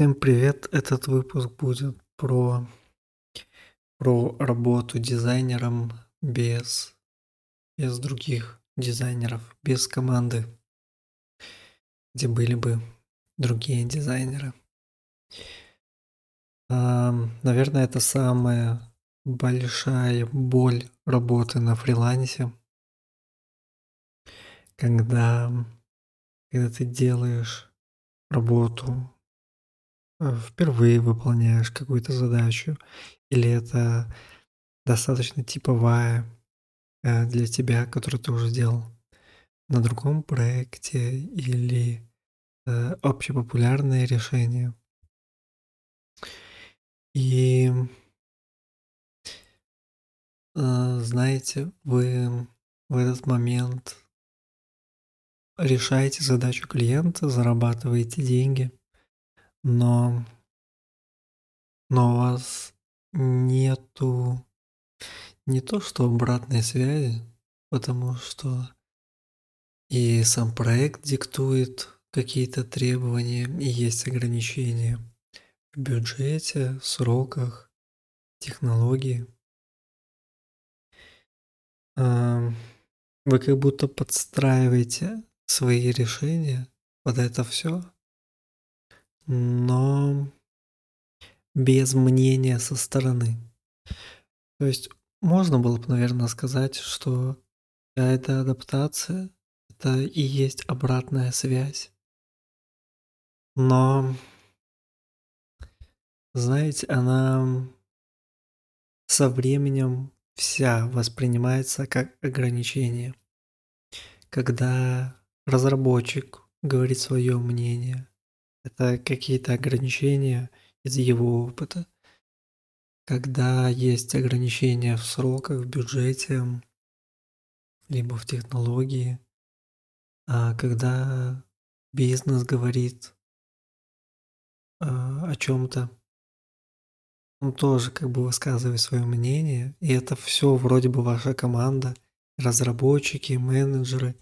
Всем привет! Этот выпуск будет про, про работу дизайнером без, без других дизайнеров, без команды, где были бы другие дизайнеры. Наверное, это самая большая боль работы на фрилансе, когда, когда ты делаешь работу впервые выполняешь какую-то задачу, или это достаточно типовая э, для тебя, которую ты уже сделал на другом проекте, или э, общепопулярное решение. И знаете, вы в этот момент решаете задачу клиента, зарабатываете деньги – но но у вас нету не то что обратной связи, потому что и сам проект диктует какие-то требования, и есть ограничения в бюджете, сроках, технологии. Вы как будто подстраиваете свои решения под это все но без мнения со стороны. То есть можно было бы, наверное, сказать, что эта адаптация – это и есть обратная связь. Но, знаете, она со временем вся воспринимается как ограничение. Когда разработчик говорит свое мнение, это какие-то ограничения из его опыта. Когда есть ограничения в сроках, в бюджете, либо в технологии, а когда бизнес говорит а, о чем-то, он тоже как бы высказывает свое мнение, и это все вроде бы ваша команда, разработчики, менеджеры,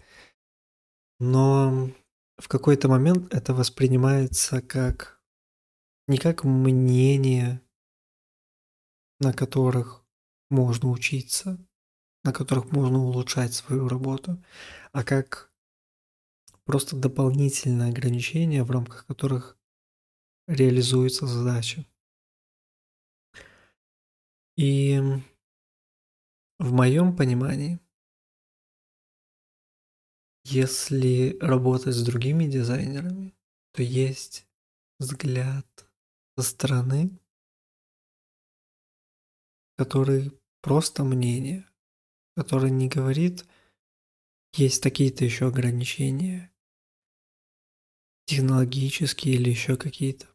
но в какой-то момент это воспринимается как не как мнение, на которых можно учиться, на которых можно улучшать свою работу, а как просто дополнительное ограничение, в рамках которых реализуется задача. И в моем понимании – если работать с другими дизайнерами, то есть взгляд со стороны, который просто мнение, который не говорит, есть такие-то еще ограничения, технологические или еще какие-то,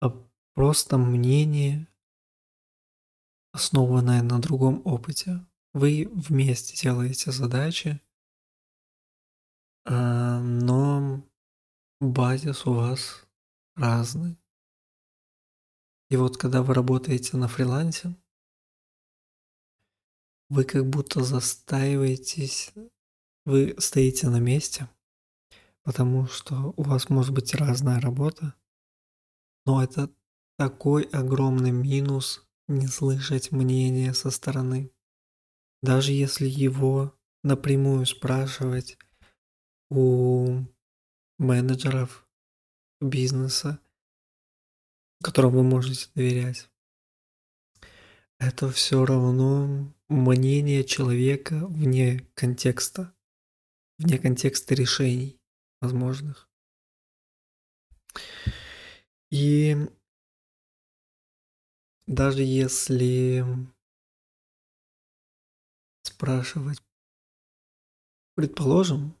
а просто мнение, основанное на другом опыте. Вы вместе делаете задачи, а, но базис у вас разный. И вот когда вы работаете на фрилансе, вы как будто застаиваетесь, вы стоите на месте, потому что у вас может быть разная работа, но это такой огромный минус не слышать мнения со стороны. Даже если его напрямую спрашивать у менеджеров бизнеса, которым вы можете доверять, это все равно мнение человека вне контекста, вне контекста решений возможных. И даже если спрашивать. Предположим,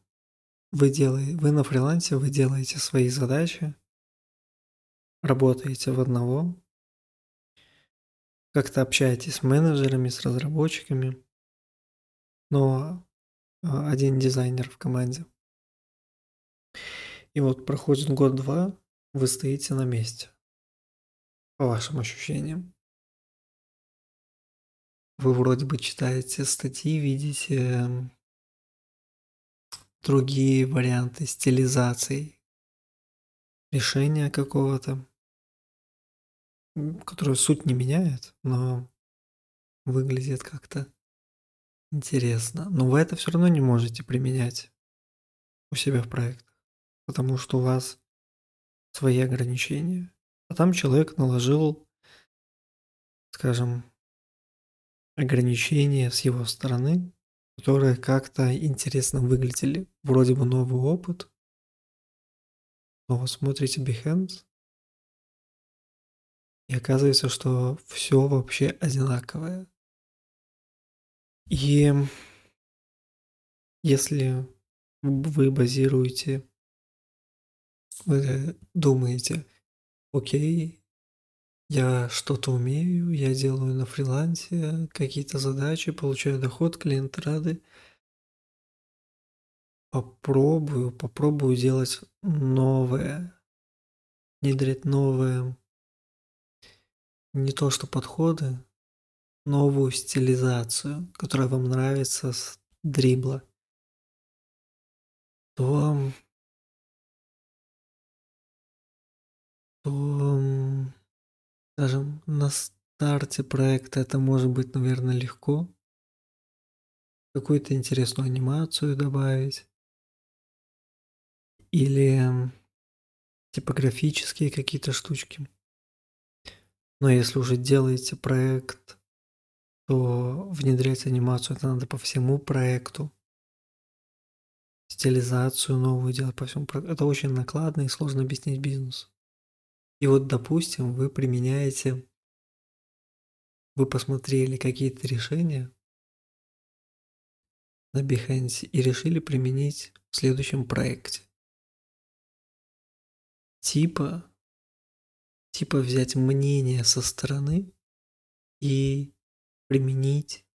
вы, делаете, вы на фрилансе, вы делаете свои задачи, работаете в одного, как-то общаетесь с менеджерами, с разработчиками, но а, один дизайнер в команде. И вот проходит год-два, вы стоите на месте, по вашим ощущениям. Вы вроде бы читаете статьи, видите другие варианты стилизаций решения какого-то, которое суть не меняет, но выглядит как-то интересно. Но вы это все равно не можете применять у себя в проектах, потому что у вас свои ограничения. А там человек наложил, скажем, ограничения с его стороны, которые как-то интересно выглядели. Вроде бы новый опыт, но вы смотрите Behance, и оказывается, что все вообще одинаковое. И если вы базируете, вы думаете, окей, я что-то умею, я делаю на фрилансе какие-то задачи, получаю доход, клиенты рады. Попробую, попробую делать новое, внедрять новые, не то что подходы, новую стилизацию, которая вам нравится с дрибла, то, то скажем, на старте проекта это может быть, наверное, легко. Какую-то интересную анимацию добавить. Или типографические какие-то штучки. Но если уже делаете проект, то внедрять анимацию это надо по всему проекту. Стилизацию новую делать по всему проекту. Это очень накладно и сложно объяснить бизнесу. И вот, допустим, вы применяете, вы посмотрели какие-то решения на Behance и решили применить в следующем проекте. Типа, типа взять мнение со стороны и применить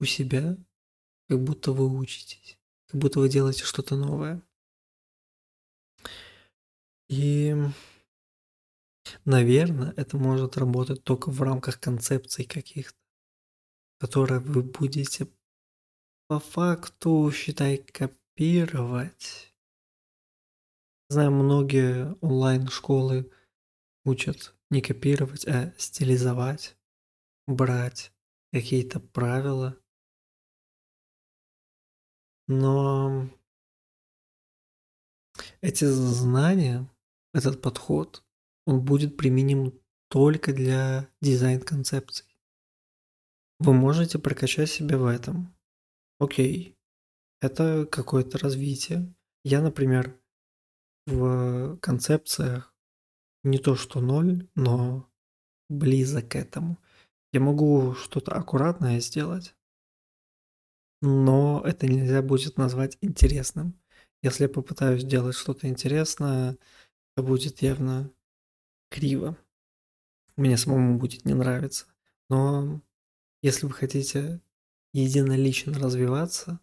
у себя, как будто вы учитесь, как будто вы делаете что-то новое. И Наверное, это может работать только в рамках концепций каких-то, которые вы будете по факту, считай, копировать. Знаю, многие онлайн-школы учат не копировать, а стилизовать, брать какие-то правила. Но эти знания, этот подход он будет применим только для дизайн-концепций. Вы можете прокачать себя в этом. Окей, это какое-то развитие. Я, например, в концепциях не то что ноль, но близок к этому. Я могу что-то аккуратное сделать, но это нельзя будет назвать интересным. Если я попытаюсь сделать что-то интересное, это будет явно криво. Мне самому будет не нравиться. Но если вы хотите единолично развиваться,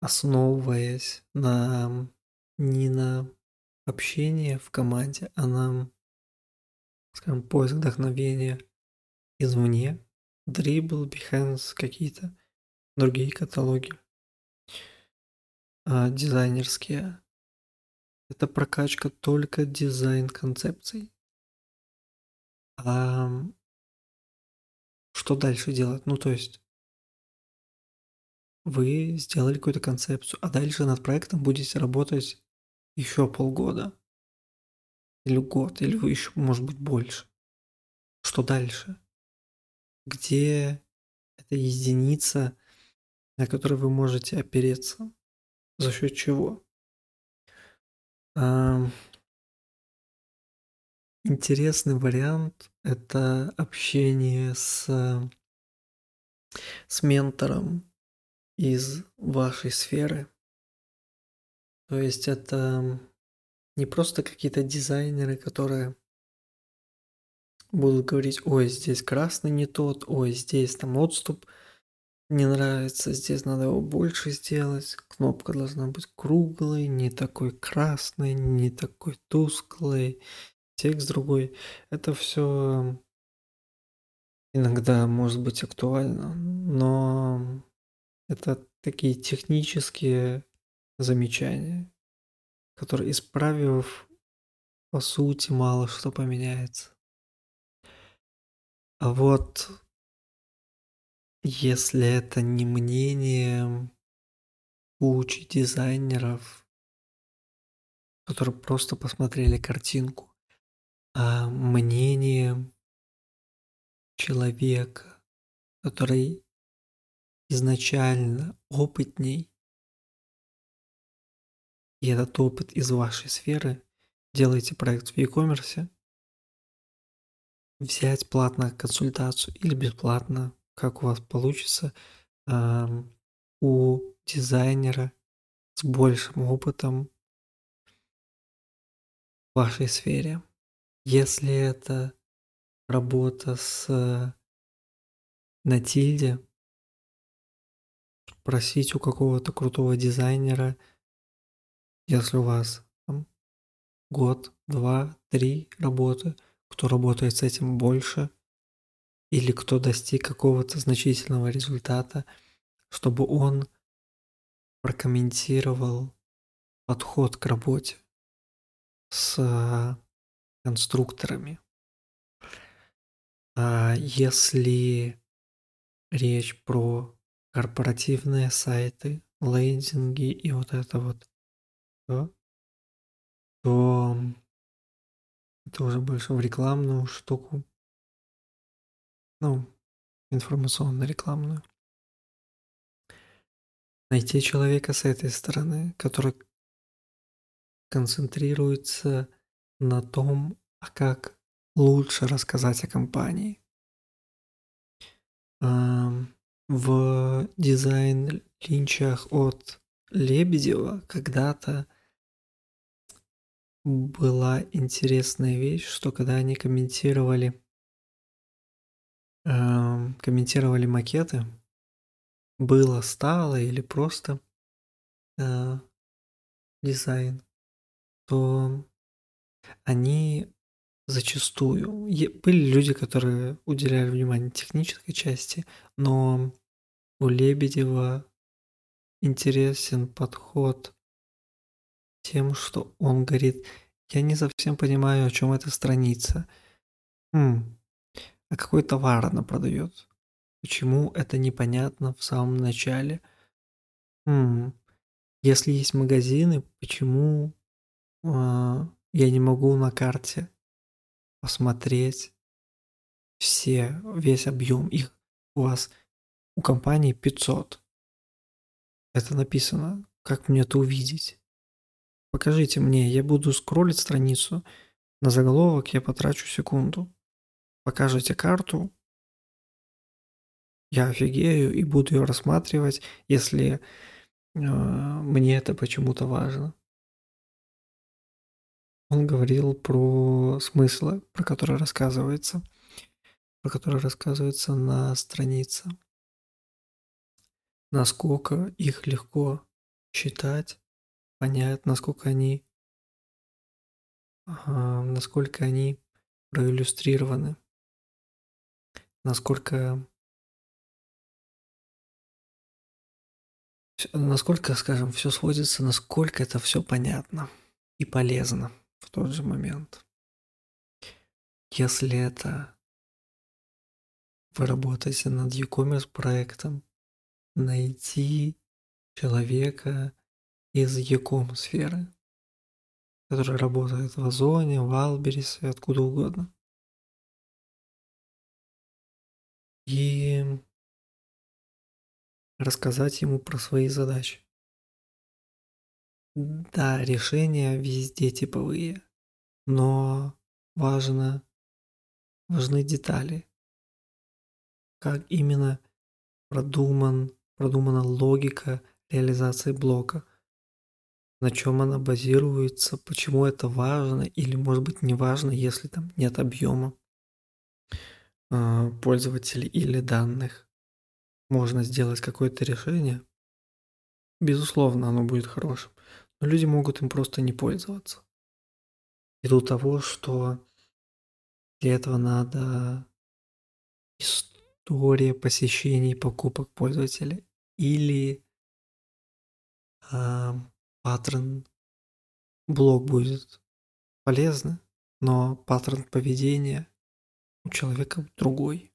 основываясь на не на общение в команде, а на, скажем, поиск вдохновения извне, Dribble, Behance, какие-то другие каталоги а, дизайнерские, это прокачка только дизайн-концепций. А что дальше делать? Ну, то есть вы сделали какую-то концепцию, а дальше над проектом будете работать еще полгода. Или год, или еще, может быть, больше. Что дальше? Где эта единица, на которой вы можете опереться? За счет чего? Интересный вариант- это общение с с ментором из вашей сферы. То есть это не просто какие-то дизайнеры, которые будут говорить: "Ой, здесь красный не тот, ой, здесь там отступ не нравится, здесь надо его больше сделать. Кнопка должна быть круглой, не такой красной, не такой тусклой, текст другой. Это все иногда может быть актуально, но это такие технические замечания, который, исправив, по сути, мало что поменяется. А вот если это не мнение кучи дизайнеров, которые просто посмотрели картинку, а мнение человека, который изначально опытней, и этот опыт из вашей сферы, делаете проект в e-commerce, взять платно консультацию или бесплатно, как у вас получится, у дизайнера с большим опытом в вашей сфере. Если это работа с на тильде, просить у какого-то крутого дизайнера, если у вас там, год, два, три работы, кто работает с этим больше, или кто достиг какого-то значительного результата, чтобы он прокомментировал подход к работе с конструкторами. А если речь про корпоративные сайты, лендинги и вот это вот, то, то это уже больше в рекламную штуку, ну, информационно-рекламную. Найти человека с этой стороны, который концентрируется на том, а как лучше рассказать о компании. В дизайн-линчах от Лебедева когда-то была интересная вещь, что когда они комментировали комментировали макеты, было, стало или просто э, дизайн, то они зачастую были люди, которые уделяли внимание технической части, но у Лебедева интересен подход тем, что он говорит, я не совсем понимаю, о чем эта страница. Хм, а какой товар она продает? Почему это непонятно в самом начале? Хм, если есть магазины, почему э, я не могу на карте посмотреть все, весь объем их? У вас у компании 500. Это написано. Как мне это увидеть? Покажите мне, я буду скроллить страницу. На заголовок я потрачу секунду. Покажите карту, я офигею и буду ее рассматривать, если э, мне это почему-то важно. Он говорил про смыслы, про которые рассказывается, про которые рассказывается на странице. Насколько их легко читать, понять, насколько они, э, насколько они проиллюстрированы, насколько насколько, скажем, все сводится, насколько это все понятно и полезно в тот же момент. Если это вы работаете над e-commerce проектом, найти человека из e-com сферы, который работает в Озоне, в Альберисе, откуда угодно. И рассказать ему про свои задачи. Да, решения везде типовые, но важно, важны детали. Как именно продуман, продумана логика реализации блока, на чем она базируется, почему это важно или может быть не важно, если там нет объема пользователей или данных можно сделать какое-то решение, безусловно, оно будет хорошим. Но люди могут им просто не пользоваться. Ввиду того, что для этого надо история посещений и покупок пользователя или э, паттерн блок будет полезный, но паттерн поведения у человека другой.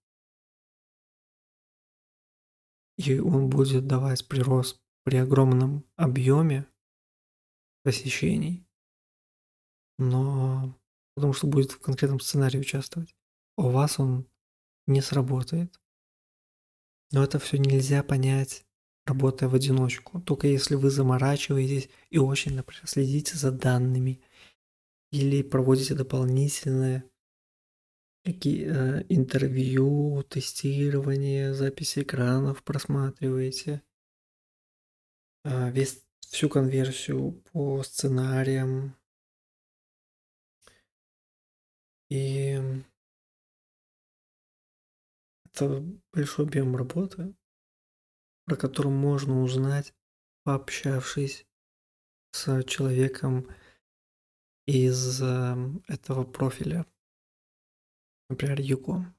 И он будет давать прирост при огромном объеме посещений, но потому что будет в конкретном сценарии участвовать. У вас он не сработает. Но это все нельзя понять, работая в одиночку. Только если вы заморачиваетесь и очень, например, следите за данными или проводите дополнительные какие э, интервью, тестирование, записи экранов просматриваете, э, весь всю конверсию по сценариям. И это большой объем работы, про который можно узнать, пообщавшись с человеком из э, этого профиля, например, Юко.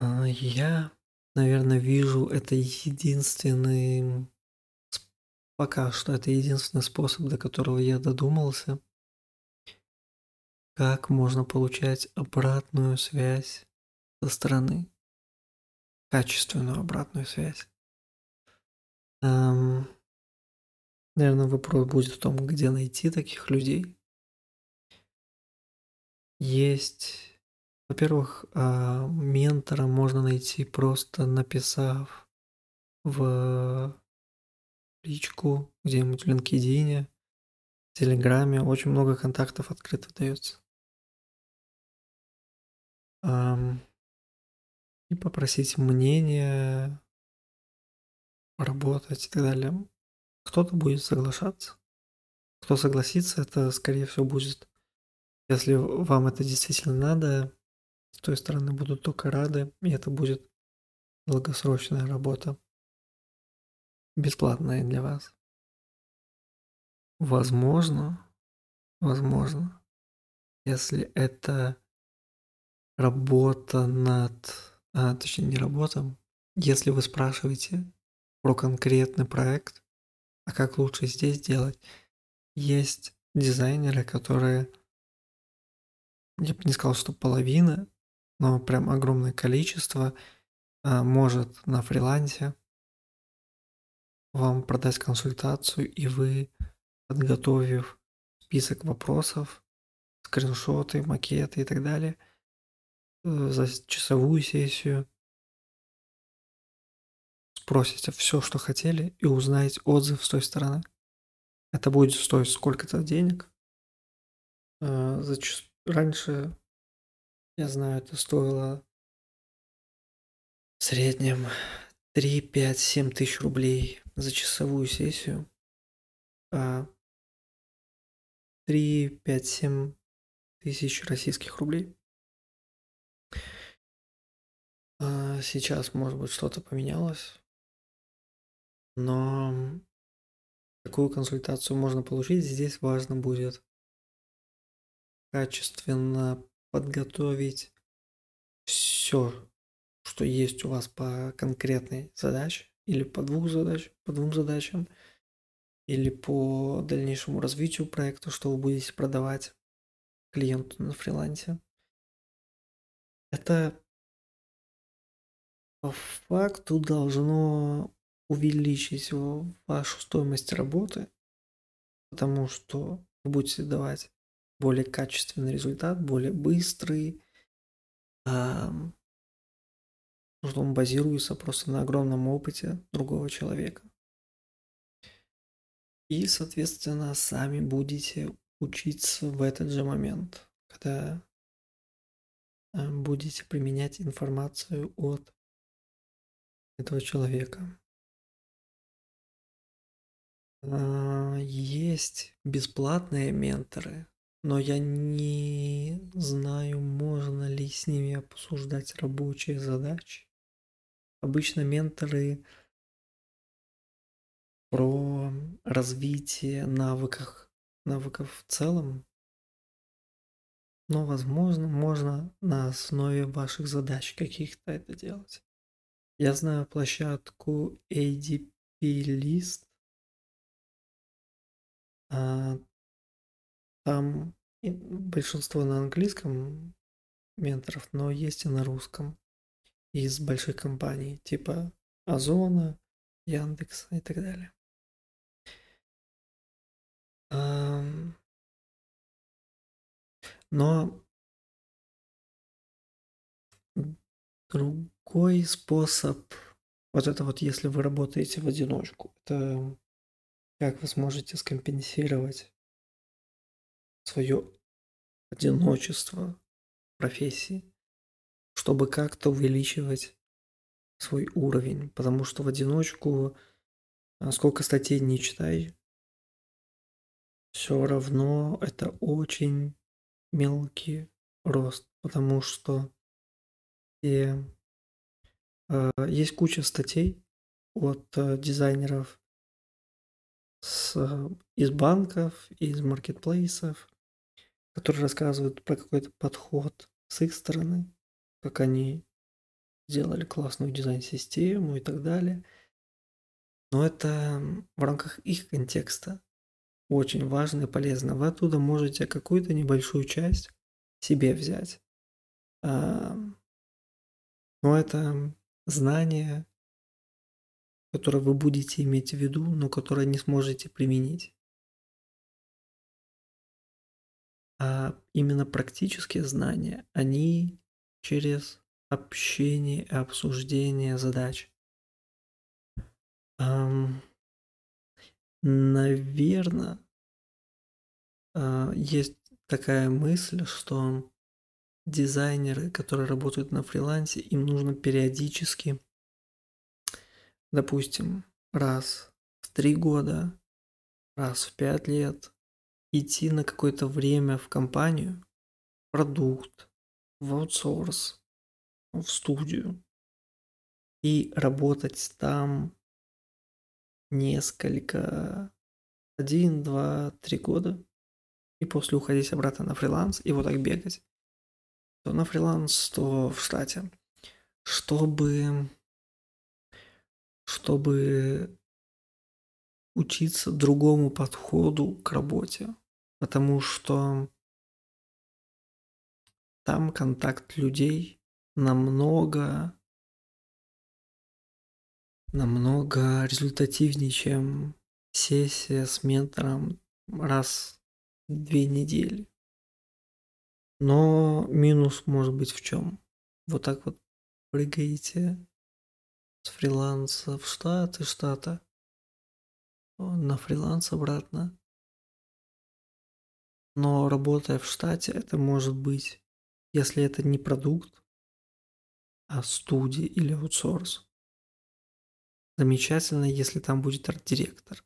А, я, наверное, вижу это единственный, пока что это единственный способ, до которого я додумался – как можно получать обратную связь со стороны? Качественную обратную связь. Эм, наверное, вопрос будет в том, где найти таких людей. Есть, во-первых, э, ментора можно найти просто написав в личку где-нибудь в LinkedIn, в Телеграме. Очень много контактов открыто дается. И попросить мнение, работать и так далее. Кто-то будет соглашаться. Кто согласится, это, скорее всего, будет, если вам это действительно надо, с той стороны будут только рады, и это будет долгосрочная работа, бесплатная для вас. Возможно, возможно, если это работа над, а, точнее не работа, если вы спрашиваете про конкретный проект, а как лучше здесь делать, есть дизайнеры, которые, я бы не сказал, что половина, но прям огромное количество а, может на фрилансе вам продать консультацию, и вы, подготовив список вопросов, скриншоты, макеты и так далее – Э, за часовую сессию. Спросите все, что хотели, и узнаете отзыв с той стороны. Это будет стоить сколько-то денег. Э, раньше, я знаю, это стоило в среднем 3, 5, 7 тысяч рублей за часовую сессию. 3, 5, 7 тысяч российских рублей. А, сейчас, может быть, что-то поменялось, но такую консультацию можно получить. Здесь важно будет качественно подготовить все, что есть у вас по конкретной задаче или по двух задач, по двум задачам, или по дальнейшему развитию проекта, что вы будете продавать клиенту на фрилансе. Это по факту должно увеличить вашу стоимость работы, потому что вы будете давать более качественный результат, более быстрый, что он базируется просто на огромном опыте другого человека. И, соответственно, сами будете учиться в этот же момент, когда будете применять информацию от этого человека. А, есть бесплатные менторы, но я не знаю, можно ли с ними обсуждать рабочие задачи. Обычно менторы про развитие навыков, навыков в целом, но, возможно, можно на основе ваших задач каких-то это делать. Я знаю площадку ADP List. Там большинство на английском менторов, но есть и на русском. Из больших компаний, типа Озона, Яндекс и так далее. Но другой способ, вот это вот если вы работаете в одиночку, это как вы сможете скомпенсировать свое одиночество профессии, чтобы как-то увеличивать свой уровень, потому что в одиночку а, сколько статей не читай, все равно это очень мелкий рост, потому что и, э, есть куча статей от э, дизайнеров с, из банков, из маркетплейсов, которые рассказывают про какой-то подход с их стороны, как они сделали классную дизайн-систему и так далее. Но это в рамках их контекста очень важно и полезно. Вы оттуда можете какую-то небольшую часть себе взять. Но это знание, которое вы будете иметь в виду, но которое не сможете применить. А именно практические знания, они через общение и обсуждение задач. Наверное, а, есть такая мысль, что дизайнеры, которые работают на фрилансе, им нужно периодически, допустим, раз в три года, раз в пять лет идти на какое-то время в компанию, продукт, в аутсорс, в студию и работать там несколько, один, два, три года, и после уходить обратно на фриланс и вот так бегать. То на фриланс, то в штате. Чтобы, чтобы учиться другому подходу к работе. Потому что там контакт людей намного намного результативнее, чем сессия с ментором раз в две недели. Но минус может быть в чем? Вот так вот прыгаете с фриланса в штат и штата на фриланс обратно. Но работая в штате, это может быть, если это не продукт, а студия или аутсорс, Замечательно, если там будет арт-директор.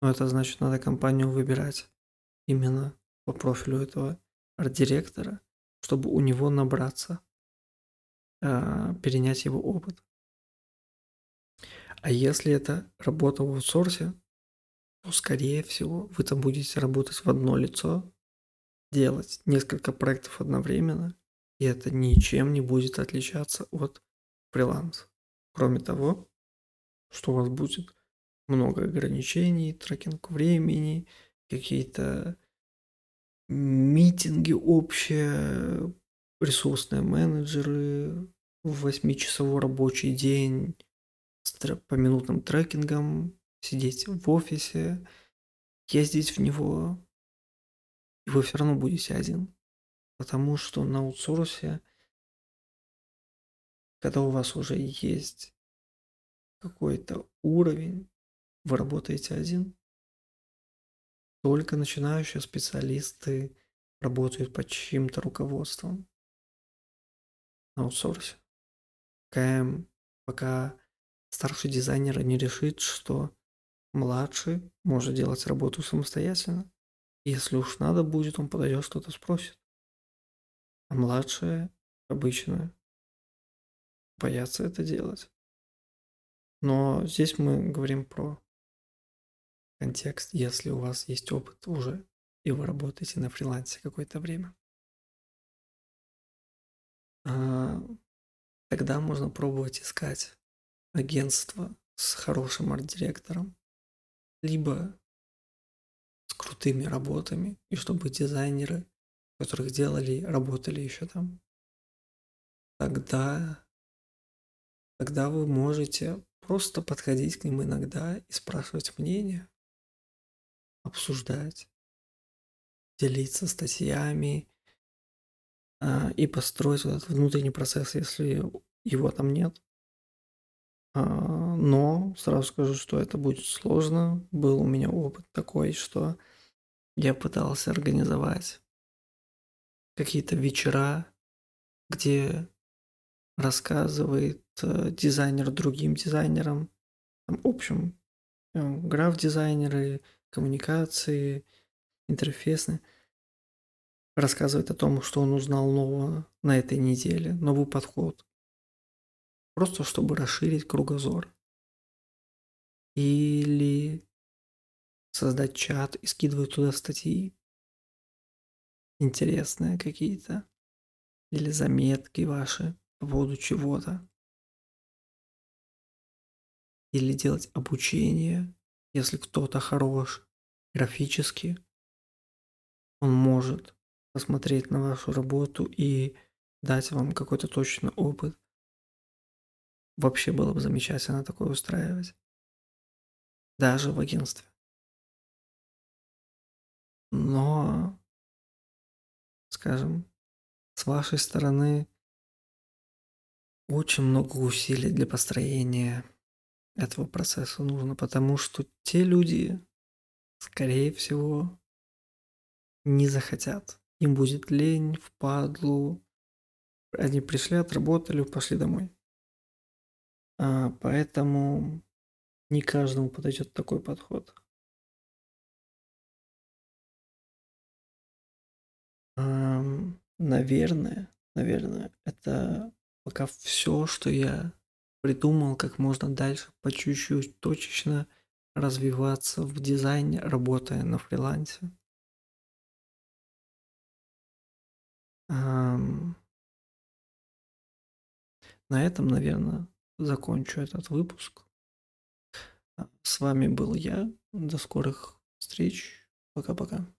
Но это значит, надо компанию выбирать именно по профилю этого арт-директора, чтобы у него набраться, э, перенять его опыт. А если это работа в аутсорсе, то, скорее всего, вы там будете работать в одно лицо, делать несколько проектов одновременно, и это ничем не будет отличаться от фриланса. Кроме того, что у вас будет много ограничений, трекинг времени, какие-то митинги общие, ресурсные менеджеры, восьмичасовой рабочий день с поминутным трекингом, сидеть в офисе, ездить в него, и вы все равно будете один. Потому что на аутсорсе, когда у вас уже есть какой-то уровень, вы работаете один. Только начинающие специалисты работают под чьим-то руководством на аутсорсе. КМ, пока старший дизайнер не решит, что младший может делать работу самостоятельно. Если уж надо будет, он подойдет, что-то спросит. А младшие обычно боятся это делать. Но здесь мы говорим про контекст, если у вас есть опыт уже, и вы работаете на фрилансе какое-то время. А, тогда можно пробовать искать агентство с хорошим арт-директором, либо крутыми работами, и чтобы дизайнеры, которых делали, работали еще там, тогда, тогда вы можете просто подходить к ним иногда и спрашивать мнение, обсуждать, делиться статьями а, и построить вот этот внутренний процесс, если его там нет. А, но сразу скажу, что это будет сложно. Был у меня опыт такой, что я пытался организовать какие-то вечера, где рассказывает э, дизайнер другим дизайнерам, в общем, э, граф-дизайнеры, коммуникации, интерфейсные, рассказывает о том, что он узнал нового на этой неделе, новый подход. Просто чтобы расширить кругозор. Или создать чат и скидывать туда статьи интересные какие-то. Или заметки ваши по поводу чего-то. Или делать обучение, если кто-то хорош графически, он может посмотреть на вашу работу и дать вам какой-то точный опыт. Вообще было бы замечательно такое устраивать. Даже в агентстве. Но, скажем, с вашей стороны очень много усилий для построения этого процесса нужно, потому что те люди, скорее всего, не захотят. Им будет лень, впадлу. Они пришли, отработали, пошли домой. А, поэтому не каждому подойдет такой подход. Наверное, наверное, это пока все, что я придумал, как можно дальше по чуть-чуть точечно развиваться в дизайне, работая на фрилансе. На этом, наверное, закончу этот выпуск. С вами был я. До скорых встреч. Пока-пока.